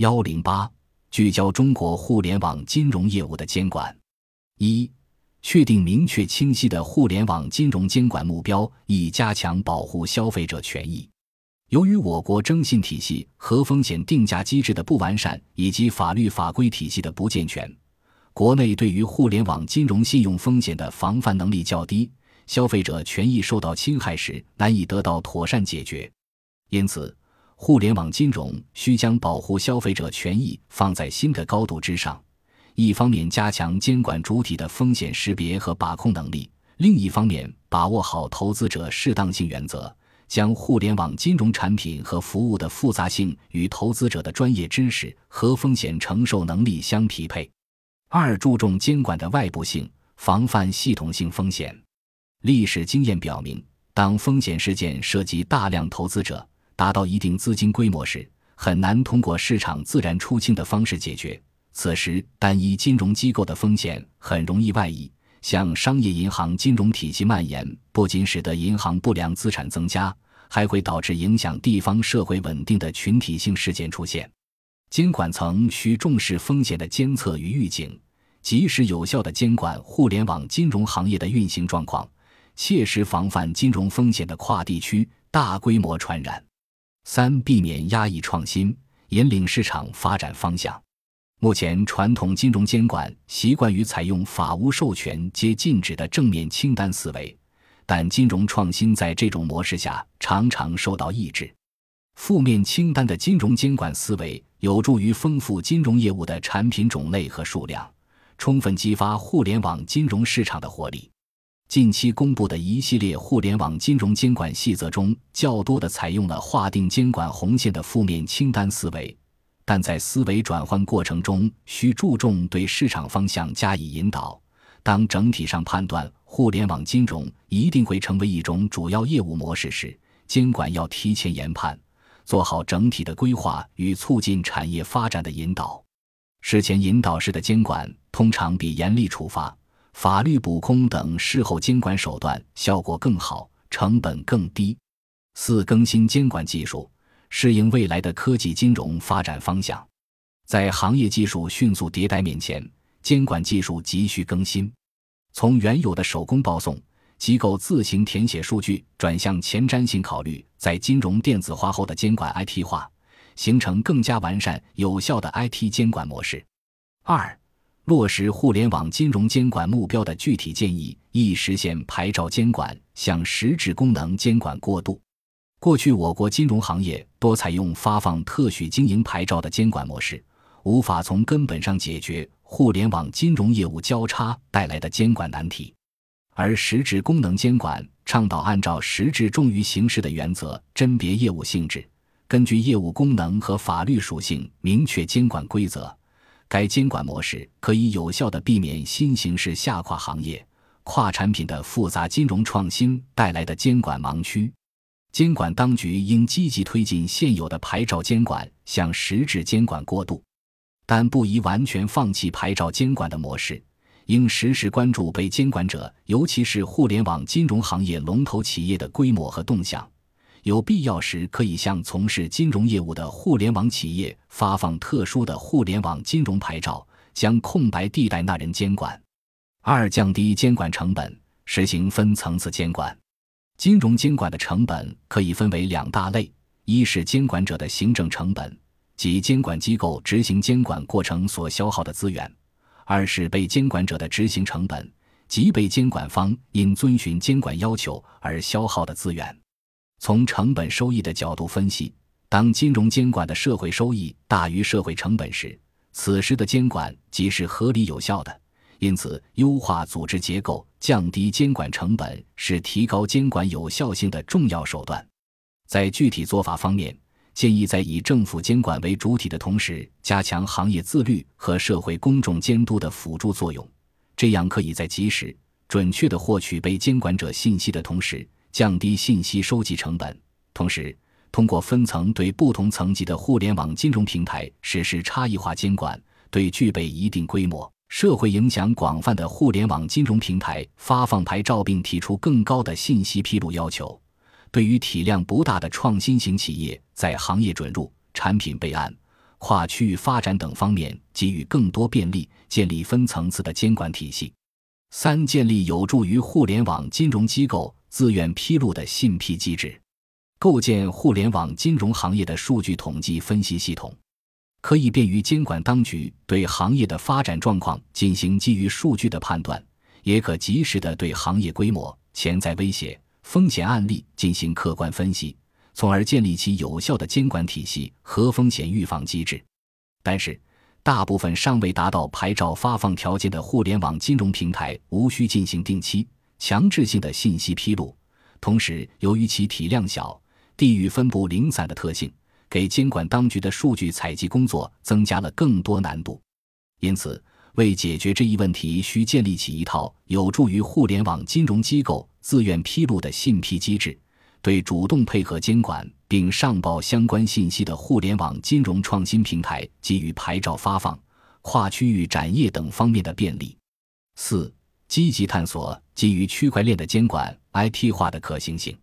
幺零八，聚焦中国互联网金融业务的监管。一、确定明确清晰的互联网金融监管目标，以加强保护消费者权益。由于我国征信体系和风险定价机制的不完善，以及法律法规体系的不健全，国内对于互联网金融信用风险的防范能力较低，消费者权益受到侵害时难以得到妥善解决。因此，互联网金融需将保护消费者权益放在新的高度之上。一方面加强监管主体的风险识别和把控能力，另一方面把握好投资者适当性原则，将互联网金融产品和服务的复杂性与投资者的专业知识和风险承受能力相匹配。二、注重监管的外部性，防范系统性风险。历史经验表明，当风险事件涉及大量投资者，达到一定资金规模时，很难通过市场自然出清的方式解决。此时，单一金融机构的风险很容易外溢，向商业银行金融体系蔓延，不仅使得银行不良资产增加，还会导致影响地方社会稳定的群体性事件出现。监管层需重视风险的监测与预警，及时有效地监管互联网金融行业的运行状况，切实防范金融风险的跨地区、大规模传染。三、避免压抑创新，引领市场发展方向。目前，传统金融监管习惯于采用法无授权皆禁止的正面清单思维，但金融创新在这种模式下常常受到抑制。负面清单的金融监管思维有助于丰富金融业务的产品种类和数量，充分激发互联网金融市场的活力。近期公布的一系列互联网金融监管细则中，较多的采用了划定监管红线的负面清单思维，但在思维转换过程中，需注重对市场方向加以引导。当整体上判断互联网金融一定会成为一种主要业务模式时，监管要提前研判，做好整体的规划与促进产业发展的引导。事前引导式的监管通常比严厉处罚。法律补空等事后监管手段效果更好，成本更低。四、更新监管技术，适应未来的科技金融发展方向。在行业技术迅速迭代面前，监管技术急需更新。从原有的手工报送、机构自行填写数据，转向前瞻性考虑，在金融电子化后的监管 IT 化，形成更加完善有效的 IT 监管模式。二。落实互联网金融监管目标的具体建议，易实现牌照监管向实质功能监管过渡。过去，我国金融行业多采用发放特许经营牌照的监管模式，无法从根本上解决互联网金融业务交叉带来的监管难题。而实质功能监管倡导按照实质重于形式的原则，甄别业务性质，根据业务功能和法律属性明确监管规则。该监管模式可以有效地避免新形势下跨行业、跨产品的复杂金融创新带来的监管盲区。监管当局应积极推进现有的牌照监管向实质监管过渡，但不宜完全放弃牌照监管的模式，应时时关注被监管者，尤其是互联网金融行业龙头企业的规模和动向。有必要时，可以向从事金融业务的互联网企业发放特殊的互联网金融牌照，将空白地带纳人监管。二、降低监管成本，实行分层次监管。金融监管的成本可以分为两大类：一是监管者的行政成本，即监管机构执行监管过程所消耗的资源；二是被监管者的执行成本，即被监管方因遵循监管要求而消耗的资源。从成本收益的角度分析，当金融监管的社会收益大于社会成本时，此时的监管即是合理有效的。因此，优化组织结构、降低监管成本是提高监管有效性的重要手段。在具体做法方面，建议在以政府监管为主体的同时，加强行业自律和社会公众监督的辅助作用。这样可以在及时、准确地获取被监管者信息的同时。降低信息收集成本，同时通过分层对不同层级的互联网金融平台实施差异化监管，对具备一定规模、社会影响广泛的互联网金融平台发放牌照，并提出更高的信息披露要求；对于体量不大的创新型企业，在行业准入、产品备案、跨区域发展等方面给予更多便利，建立分层次的监管体系。三、建立有助于互联网金融机构自愿披露的信披机制，构建互联网金融行业的数据统计分析系统，可以便于监管当局对行业的发展状况进行基于数据的判断，也可及时的对行业规模、潜在威胁、风险案例进行客观分析。从而建立起有效的监管体系和风险预防机制，但是，大部分尚未达到牌照发放条件的互联网金融平台无需进行定期、强制性的信息披露。同时，由于其体量小、地域分布零散的特性，给监管当局的数据采集工作增加了更多难度。因此，为解决这一问题，需建立起一套有助于互联网金融机构自愿披露的信披机制。对主动配合监管并上报相关信息的互联网金融创新平台给予牌照发放、跨区域展业等方面的便利。四、积极探索基于区块链的监管 IT 化的可行性。